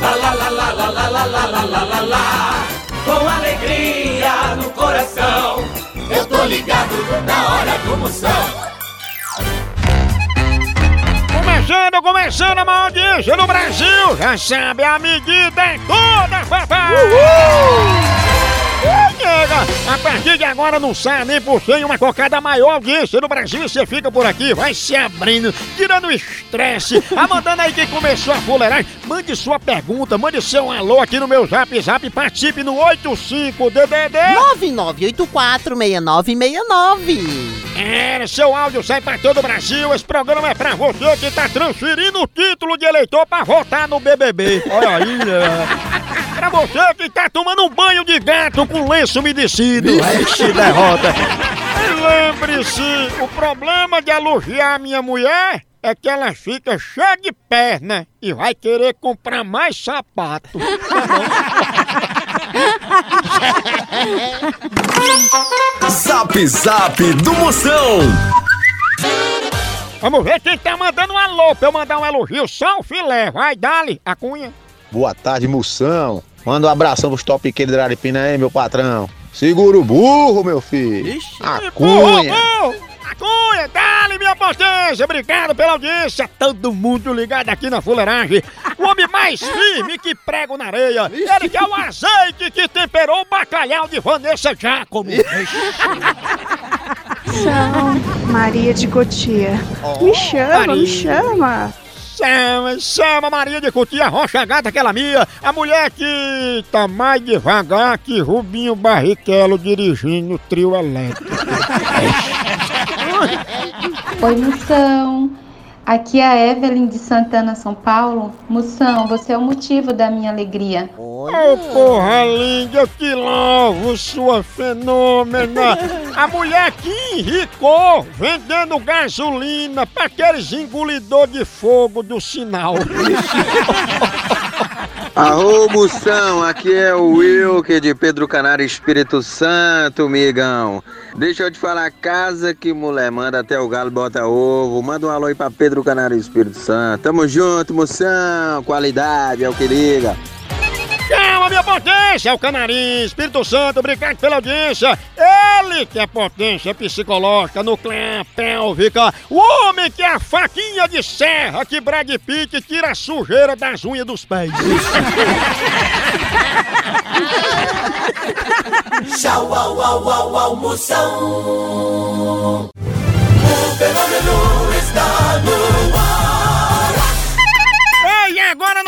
Lá, lá, lá, lá, lá, lá, lá, lá, lá, lá, lá, lá. Com alegria no coração. Eu tô ligado na hora do Moção. Começando, começando a maior audiência no Brasil! Já sabe, a medida é toda, papai! Ui, nega! A partir de agora não sai nem por cem uma cocada maior audiência no Brasil. Você fica por aqui, vai se abrindo, tirando o estresse. Ah, mandando aí quem começou a fuleiragem. Mande sua pergunta, mande seu alô aqui no meu zap zap. Participe no 85DDD. 99846969. É, seu áudio sai pra todo o Brasil. Esse programa é pra você que tá transferindo o título de eleitor pra votar no BBB. Olha aí, né? Pra você que tá tomando um banho de gato com lenço umedecido. Ixi, derrota. E lembre-se, o problema de elogiar minha mulher é que ela fica cheia de perna e vai querer comprar mais sapato. Zap Zap do Moção. Vamos ver quem tá mandando um alô pra eu mandar um elogio. Só o filé. Vai, dali, a cunha. Boa tarde, moção. Manda um abração pros top de Araripina aí, meu patrão. Segura o burro, meu filho. A cunha. A cunha, dali, minha potência. Obrigado pela audiência. Todo mundo ligado aqui na fuleiragem. O homem mais firme que prego na areia. Ele que é o azeite que temperou o bacalhau de Vanessa Giacomo. São Maria de Cotia. me chama, Maria. me chama. Chama, chama Maria de Cutia Rocha Gata, aquela minha. A mulher que tá mais devagar que Rubinho Barrichello dirigindo o trio elétrico. Oi, Moção. Aqui é a Evelyn de Santana, São Paulo. Moção, você é o motivo da minha alegria. Ô porra linda, eu te louvo, sua fenômena! A mulher que enricou vendendo gasolina pra aqueles engolidor de fogo do sinal. Arô, moção, aqui é o Wilker de Pedro Canário Espírito Santo, migão. Deixa eu te falar, casa que mulher manda até o galo bota ovo. Manda um alô aí pra Pedro Canário Espírito Santo. Tamo junto, moção. Qualidade é o que liga. Calma, minha potência! É o Canarim, Espírito Santo, obrigado pela audiência. Ele que é potência psicológica, nuclear, pélvica. O homem que é a faquinha de serra que Brad Pitt tira a sujeira das unhas dos pés. Tchau, au, au, au, au,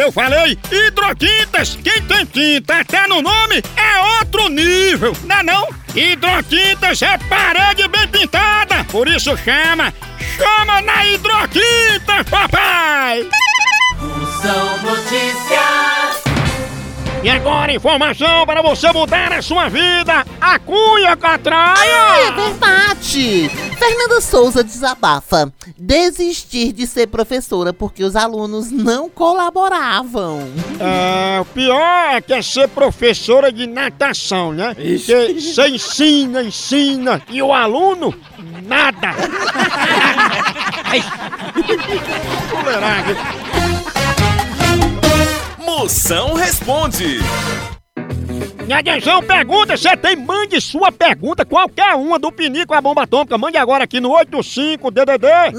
Eu falei hidrotintas, quem tem tinta até no nome é outro nível, não é não? Hidrotintas é parede bem pintada, por isso chama, chama na hidrotintas, papai! Moção Notícias. E agora, informação para você mudar a sua vida. A Cunha É Catraia! verdade! Fernanda Souza desabafa. Desistir de ser professora porque os alunos não colaboravam. É, o pior é que é ser professora de natação, né? Você você ensina, ensina, e o aluno, nada. Moção responde. E atenção, pergunta, você tem, mande sua pergunta, qualquer uma do Pinico a bomba atômica, mande agora aqui no 85DDD.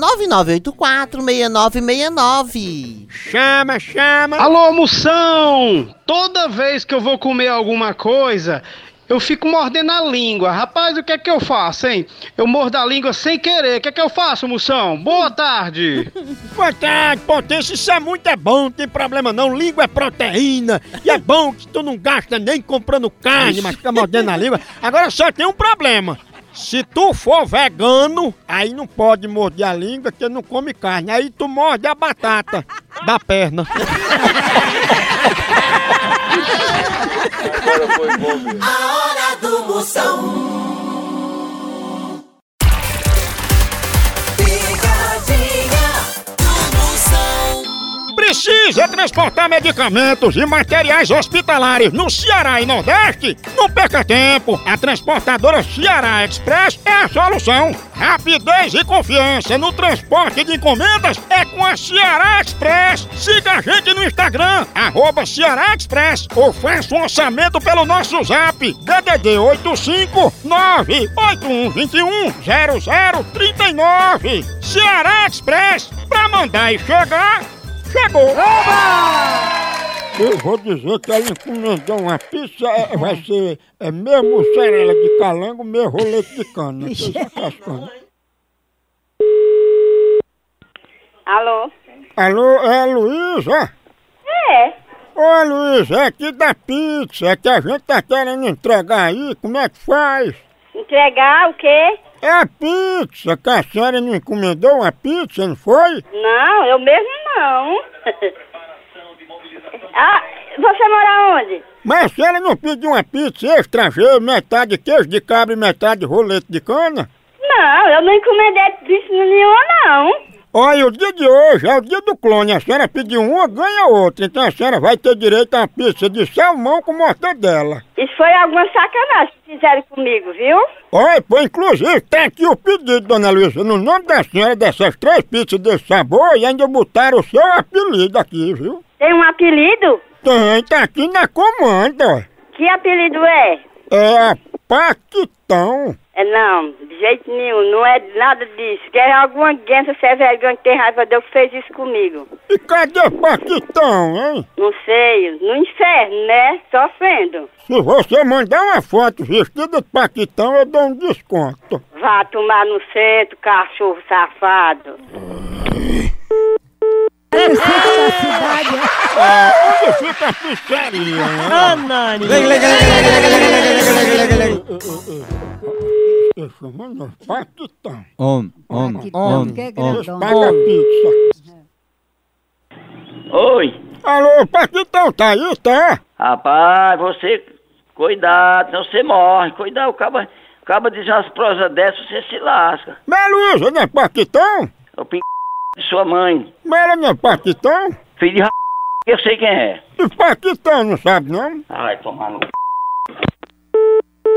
9984-6969. Chama, chama. Alô, moção! Toda vez que eu vou comer alguma coisa, eu fico mordendo a língua. Rapaz, o que é que eu faço, hein? Eu mordo a língua sem querer. O que é que eu faço, moção? Boa tarde! Boa tarde, potência, isso é muito é bom, não tem problema não, língua é proteína, e é bom que tu não gasta nem comprando carne, mas fica mordendo a língua. Agora só tem um problema, se tu for vegano, aí não pode morder a língua, porque não come carne, aí tu morde a batata da perna. A hora do Moção. Precisa transportar medicamentos e materiais hospitalares no Ceará e Nordeste? Não perca tempo! A transportadora Ceará Express é a solução! Rapidez e confiança no transporte de encomendas é com a Ceará Express! Siga a gente no Instagram, arroba Ceará Express, ou faça um orçamento pelo nosso zap, DDD 85 98121 0039. Ceará Express, pra mandar e chegar, chegou! Eu vou dizer que ela encomendou uma pizza, é, vai ser é, meio mussarela de calango, meio rolete de cana. Cascando. Alô? Alô, é a Luísa? É. Ô Luísa, é aqui da pizza, é que a gente tá querendo entregar aí, como é que faz? Entregar o quê? É a pizza, que a senhora não encomendou uma pizza, não foi? Não, eu mesmo não. ah, você mora onde? Mas a senhora não pediu uma pizza G, metade queijo de cabra e metade rolete de cana? Não, eu não encomendei disso nenhuma, não. Olha, o dia de hoje é o dia do clone. A senhora pediu uma, ganha outra. Então a senhora vai ter direito a uma pizza de salmão com mortadela. Isso foi alguma sacanagem que fizeram comigo, viu? Olha, pô, inclusive tem aqui o pedido, dona Luísa, no nome da senhora dessas três pizzas desse sabor e ainda botaram o seu apelido aqui, viu? Tem um apelido? Tem, tá aqui na comanda. Que apelido é? É a Paquitão. É não, de jeito nenhum, não é nada disso. Que é alguma guença, você é vergonha que tem raiva de eu que fez isso comigo. E cadê Paquitão, hein? Não sei, no inferno, né? Sofrendo. Se você mandar uma foto vestida de Paquitão, eu dou um desconto. Vá tomar no centro, cachorro safado. Onde fica a pizzaria, né? Ah, Nani. Eu chamando Paquitão. Homem, homem, homem, Eles homem. pagam a pizza. Oi. Alô, Paquitão, tá aí, tá? Rapaz, você. Cuidado, senão você morre. Cuidado, acaba, acaba de dizer umas prosas dessas, você se lasca. Mas Luísa, não é Paquitão? O p de sua mãe. Mas ela não é Paquitão? Filho de r... eu sei quem é. E Paquitão, não sabe não? Ai, tomar no c... Eu tô ligado no programa do Moção. O fenômeno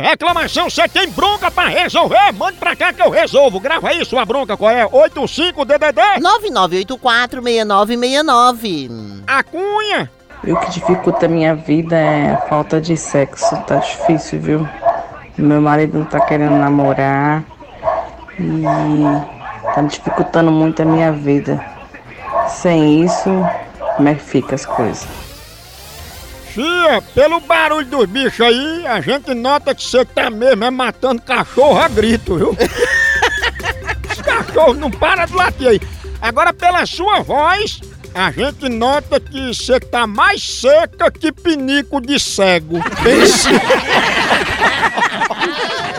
reclamação, você tem bronca pra resolver? Mande pra cá que eu resolvo. Grava aí sua bronca, qual é? 85DDD? 9984-6969. A cunha. E o que dificulta a minha vida é a falta de sexo. Tá difícil, viu? Meu marido não tá querendo namorar. E tá dificultando muito a minha vida. Sem isso, como é que fica as coisas? Fia, pelo barulho dos bichos aí, a gente nota que você tá mesmo é matando cachorro a grito, viu? Os cachorros não param de latir aí. Agora, pela sua voz, a gente nota que você tá mais seca que pinico de cego.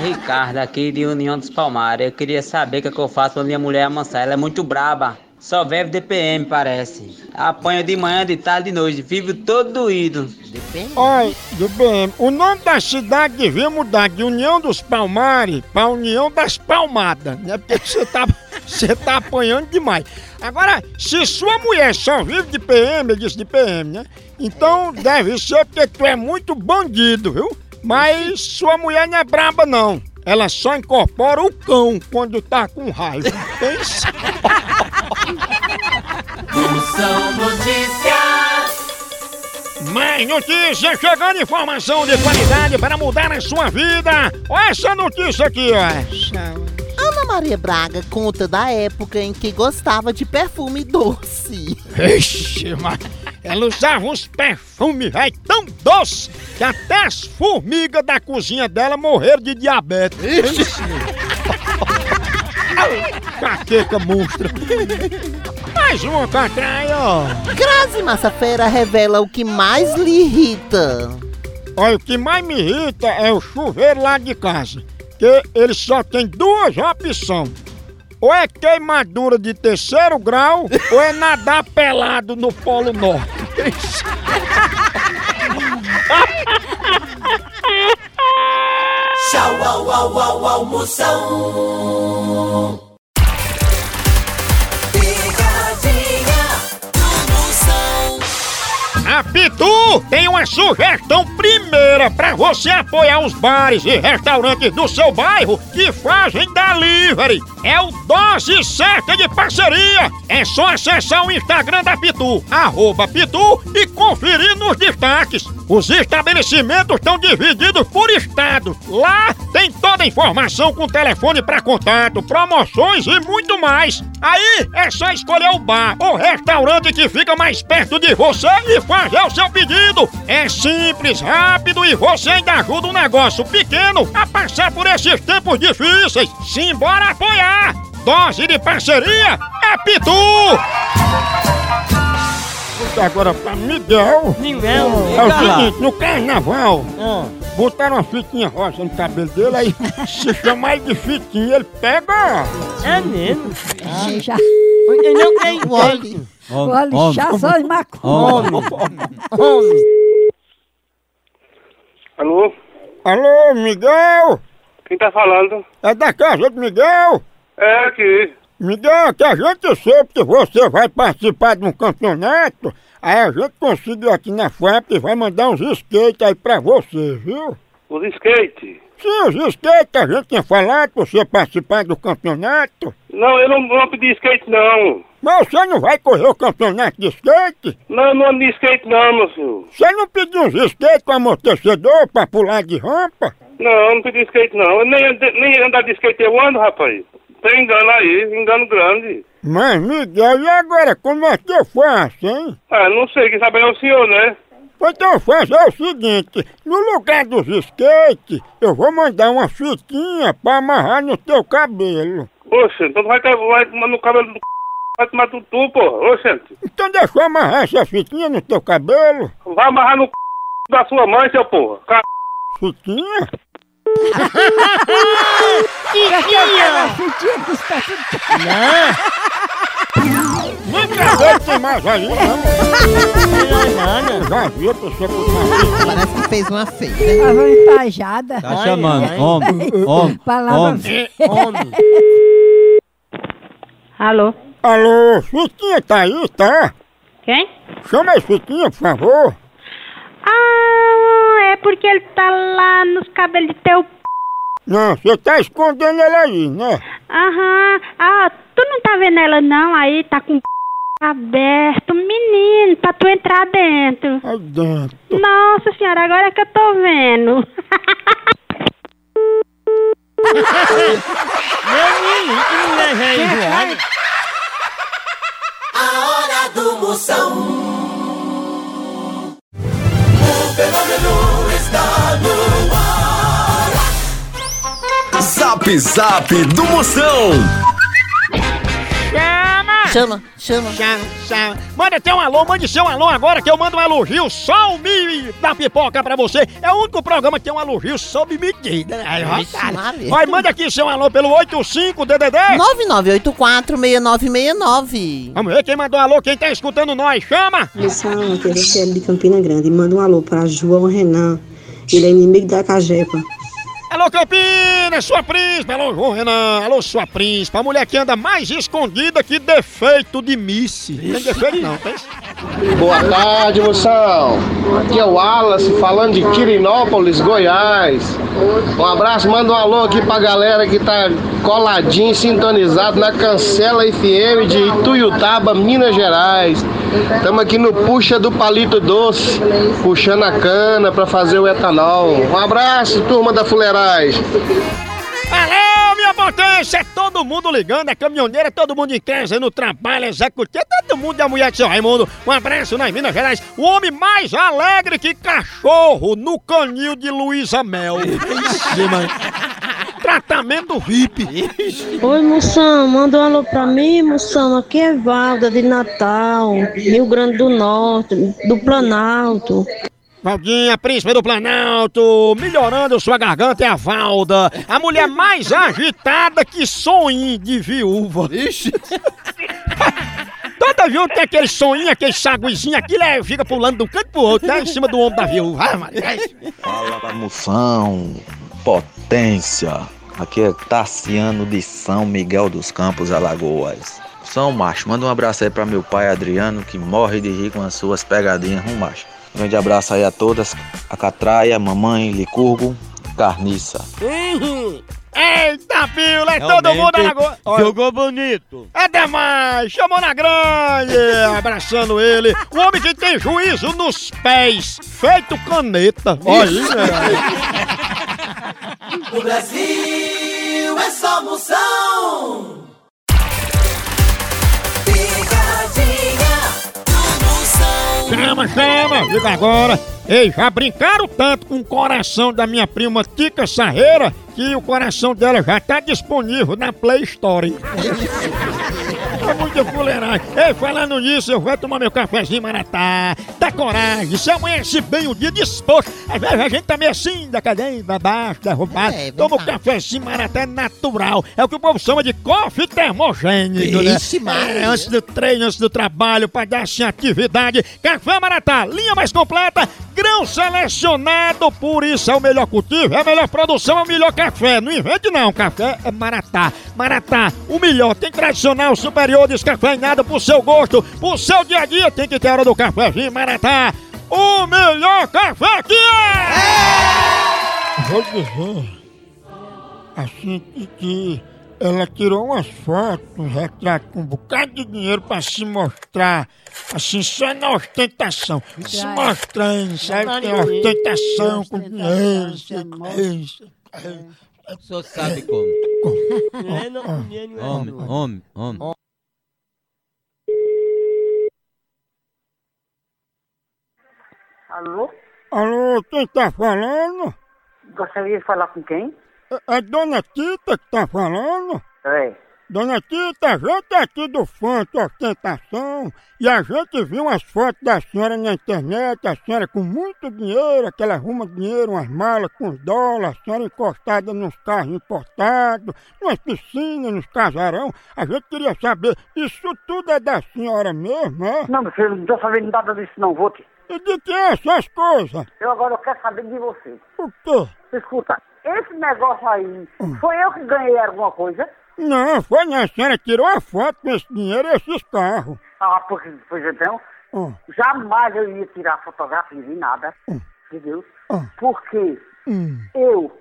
Ricardo, aqui de União dos Palmares. Eu queria saber o que, é que eu faço pra minha mulher amansar. Ela é muito braba. Só vive DPM, parece. Apanha de manhã, de tarde, de noite. Vive todo doído. Olha, DPM, o nome da cidade devia mudar de União dos Palmares pra União das Palmadas, né? Porque você tá, você tá apanhando demais. Agora, se sua mulher só vive de PM, eu disse de PM, né? Então deve ser porque tu é muito bandido, viu? Mas sua mulher não é braba, não. Ela só incorpora o cão quando tá com raiva. Pensa. Moção Notícias. Mais notícia, chegando informação de qualidade para mudar a sua vida. Olha essa notícia aqui, ó. Ana Maria Braga conta da época em que gostava de perfume doce. Ixi, mas ela usava uns perfumes tão doces que até as formigas da cozinha dela morreram de diabetes. Caqueca monstra. Mais uma catraia, ó. Grazi Massafera revela o que mais lhe irrita. Olha, o que mais me irrita é o chuveiro lá de casa. Que ele só tem duas opções. Ou é queimadura de terceiro grau, ou é nadar pelado no Polo Norte. Tchau, au, au, au, almoção. Pitu tem uma sugestão primeira para você apoiar os bares e restaurantes do seu bairro que fazem delivery. É o Dose Certa de Parceria. É só acessar o Instagram da Pitu, arroba Pitu, e conferir nos destaques. Os estabelecimentos estão divididos por estado. Lá tem toda a informação com telefone para contato, promoções e muito mais. Aí é só escolher o bar ou restaurante que fica mais perto de você e fazer o seu pedido. É simples, rápido e você ainda ajuda um negócio pequeno a passar por esses tempos difíceis. Simbora apoiar! Dose de parceria é Pitu! Vou agora pra Miguel. Miguel, É o diga lá. seguinte, no carnaval, botaram uma fitinha rosa no cabelo dele, aí se chamar ele de fitinha, ele pega. É mesmo? já. Eu não tenho Olhe. Olha, já sou Homem. Homem. Alô? Alô, Miguel? Quem tá falando? É da casa do Miguel? É aqui. Miguel, que a gente soube que você vai participar de um campeonato, aí a gente conseguiu aqui na FAP e vai mandar uns skates aí pra você, viu? Os skate. Sim, os skates a gente tinha falado pra você participar do campeonato. Não, eu não, não pedi skate não. Mas você não vai correr o campeonato de skate? Não, não de skate não, meu filho. Você não pediu uns skates com amortecedor pra pular de rampa? Não, eu não pedi skate não. Eu nem, nem andar de skate eu ando, rapaz. Tem engano aí, engano grande. Mas, Miguel, e agora, como é que eu faço, hein? Ah, não sei, quem sabe é o senhor, né? Então fazer o seguinte, no lugar dos skates, eu vou mandar uma fitinha pra amarrar no teu cabelo. Oxe, então vai, vai no cabelo do c... vai tomar tudo tu, pô. Oxe, Então deixa eu amarrar essa fitinha no teu cabelo. vai amarrar no c... da sua mãe, seu porra. Ca- Fitinha? Nunca veio tem mais aí, não. Já vi a pessoa com. Parece que fez uma feia. Tava empajada. Tá chamando. Homem, homem, Palavra homem. feia. Alô? Alô, Fitinha tá aí, tá? Quem? Chama aí, Fitinha, por favor. Ah, é porque ele tá lá nos cabelos de teu p. Não, você tá escondendo ela aí, né? Aham. Ah, tu não tá vendo ela não? Aí tá com o p aberto. Menino, pra tu entrar dentro. Aí dentro. Nossa senhora, agora é que eu tô vendo. A hora do Moção. O fenômeno Zap Zap do Moção. Chama! Chama, chama. Chama, chama. Manda até um alô, mande seu alô agora que eu mando um elogio só o mi da pipoca pra você. É o único programa que tem um elogio sob medida. né? Vai, manda aqui seu alô pelo 85-DDD. 9984-6969. Vamos ver quem mandou alô, quem tá escutando nós. Chama! Missão, que é Luciano de Campina Grande. Manda um alô para João Renan. Ele é inimigo da Cajepa. Alô, Campinas, sua príncipe. Alô, João Renan. Alô, sua príncipe. A mulher que anda mais escondida que defeito de Missy. Não tem defeito não, tem? Boa tarde, moção. Aqui é o Wallace falando de Quirinópolis, Goiás. Um abraço, manda um alô aqui pra galera que tá coladinho, sintonizado na Cancela FM de Ituiutaba, Minas Gerais. Estamos aqui no Puxa do Palito Doce, puxando a cana pra fazer o etanol. Um abraço, turma da Fuleiragem. Alô, potência! É todo mundo ligando, é caminhoneira, é todo mundo em casa, no trabalho, executivo, é todo mundo e a mulher de seu Raimundo. Um abraço nas Minas Gerais. O homem mais alegre que cachorro no canil de Luísa Mel. Ixi. Tratamento VIP. Oi, moção. Manda um alô pra mim, moção. Aqui é Valda de Natal, Rio Grande do Norte, do Planalto. Valdinha, príncipe do Planalto, melhorando sua garganta é a Valda, a mulher mais agitada que sonho de viúva. Ixi. Toda viúva tem aquele sonho, aquele saguizinho, aquilo é, fica pulando de um canto pro outro, né, em cima do ombro da viúva. Ah, Maria. Fala, moção, potência. Aqui é Tassiano de São Miguel dos Campos, Alagoas. São macho, manda um abraço aí pra meu pai Adriano, que morre de rir com as suas pegadinhas, um macho. Grande abraço aí a todas, a Catraia, mamãe, Licurgo, Carniça. Uhum. Eita, Pila, é todo mundo na go... Olha, Jogou bonito. É demais, chamou na grande, abraçando ele. O homem que tem juízo nos pés, feito caneta. Olha No Brasil é só moção. Chama, chama, liga agora. Ei, já brincaram tanto com o coração da minha prima Tica Sarreira que o coração dela já tá disponível na Play Store. É muita fuleiragem. Ei, falando nisso, eu vou tomar meu cafezinho maratá. Dá coragem, se amanhece bem o dia disposto. Às vezes a gente tá meio assim, da cadeia, da baixo, derrubado. É, Toma um cafezinho maratá natural. É o que o povo chama de coffee termogênico, né? Ixi, Maria. É, antes do treino, antes do trabalho, pra dar assim atividade. Café Maratá, linha mais completa, grão selecionado, por isso é o melhor cultivo, é a melhor produção, é o melhor café. Não invente não, café é Maratá. Maratá, o melhor, tem tradicional, superior, descafeinado pro seu gosto, pro seu dia a dia, tem que ter hora do cafezinho Maratá. O melhor café que é! Vou dizer, assim que, ela tirou umas fotos, um retrato com um bocado de dinheiro pra se mostrar, assim, só na ostentação. Se mostrando, sabe? Tem ostentação com dinheiro, isso. O senhor sabe como. Homem, homem, homem. Alô? Alô, quem tá falando? Gostaria de falar com quem? É, é Dona Tita que tá falando? É. Dona Tita, a gente é aqui do Fanto Ostentação e a gente viu umas fotos da senhora na internet, a senhora com muito dinheiro, que ela arruma dinheiro, umas malas com dólares, a senhora encostada nos carros importados, nas piscinas, nos casarão. A gente queria saber, isso tudo é da senhora mesmo, é? Não, meu filho, não tô sabendo nada disso não, vou te. E de que é essas coisas? Eu agora quero saber de você. O quê? Escuta, esse negócio aí, foi eu que ganhei alguma coisa? Não, foi não, a senhora tirou a foto com esse dinheiro e esses carros. Ah, porque, pois então, Hum. jamais eu ia tirar fotografia de nada, de Deus, Hum. porque Hum. eu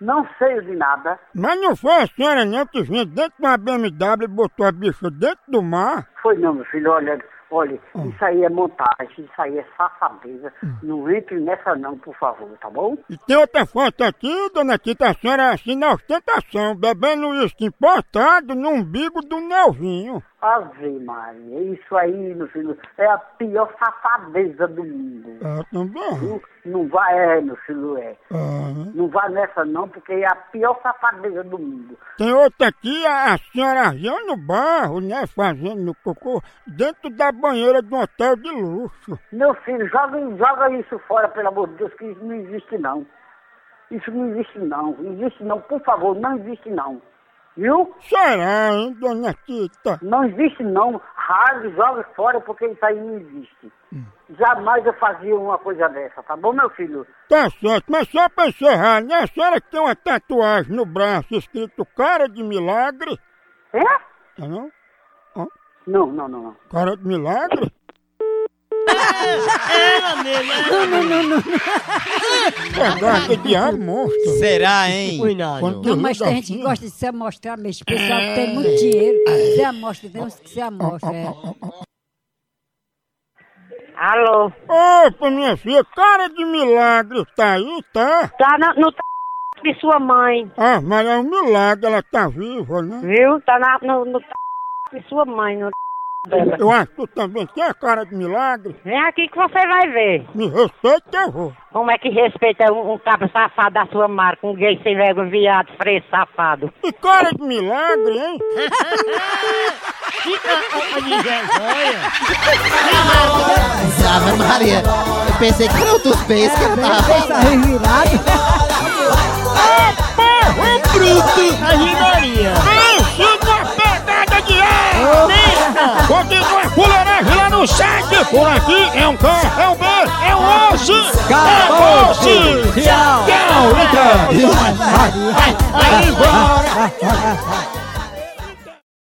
não sei de nada. Mas não foi a senhora não que vinha dentro de uma BMW e botou a bicha dentro do mar? Foi não, meu filho, olha, olha, isso aí é montagem, isso aí é safadeza. Não entre nessa não, por favor, tá bom? E tem outra foto aqui, dona Tita, a senhora assim na ostentação, bebendo uísque importado no umbigo do Nelvinho. Ave Maria, isso aí, meu filho, é a pior safadeza do mundo. É, também. Viu? Não vai, é, meu filho, é. Aham. Não vai nessa não, porque é a pior safadeza do mundo. Tem outra aqui, a, a senhora Ariano Barro, né, fazendo cocô dentro da banheira de um hotel de luxo. Meu filho, joga, joga isso fora, pelo amor de Deus, que isso não existe não. Isso não existe não, não existe não, por favor, não existe não. Viu? Será, hein, dona Tita? Não existe não. Rasgue, joga fora, porque isso aí não existe. Jamais eu fazia uma coisa dessa, tá bom, meu filho? Tá certo, mas só pra encerrar, né? A senhora que tem uma tatuagem no braço escrito cara de milagre? É? Tá não? Não, não, não, não. Cara de milagre? Ela mesmo. Não, não, não, não. Verdade, diabo monstro. Será, hein? Quando Não, mas tem gente que gosta de se amostrar mesmo. O pessoal que tem muito dinheiro, se amostra, tem uns que se amostram. É. Alô? Opa, minha filha, cara de milagre, tá aí, tá? Tá na- no t... de sua mãe, Ah, mas é um milagre, ela tá viva, né? viu? Tá na, no, no t... de sua mãe, no t... Eu acho que tu também tem a cara de milagre. Vem aqui que você vai ver. Me respeita eu vou. Como é que respeita um, um cabra safado da sua marca, um gay sem vergonha, viado, freio, safado? Que cara de milagre, hein? Ave Maria, eu pensei que era outros peixes que eu tava. revirado. Ô, bruto! A Rimaria. Pense numa pegada de ar! Continua fuleiragem lá no site! Por aqui é um K, é um B, é um osso! É osso! Tchau. Tchau! Vai, vai, vai embora!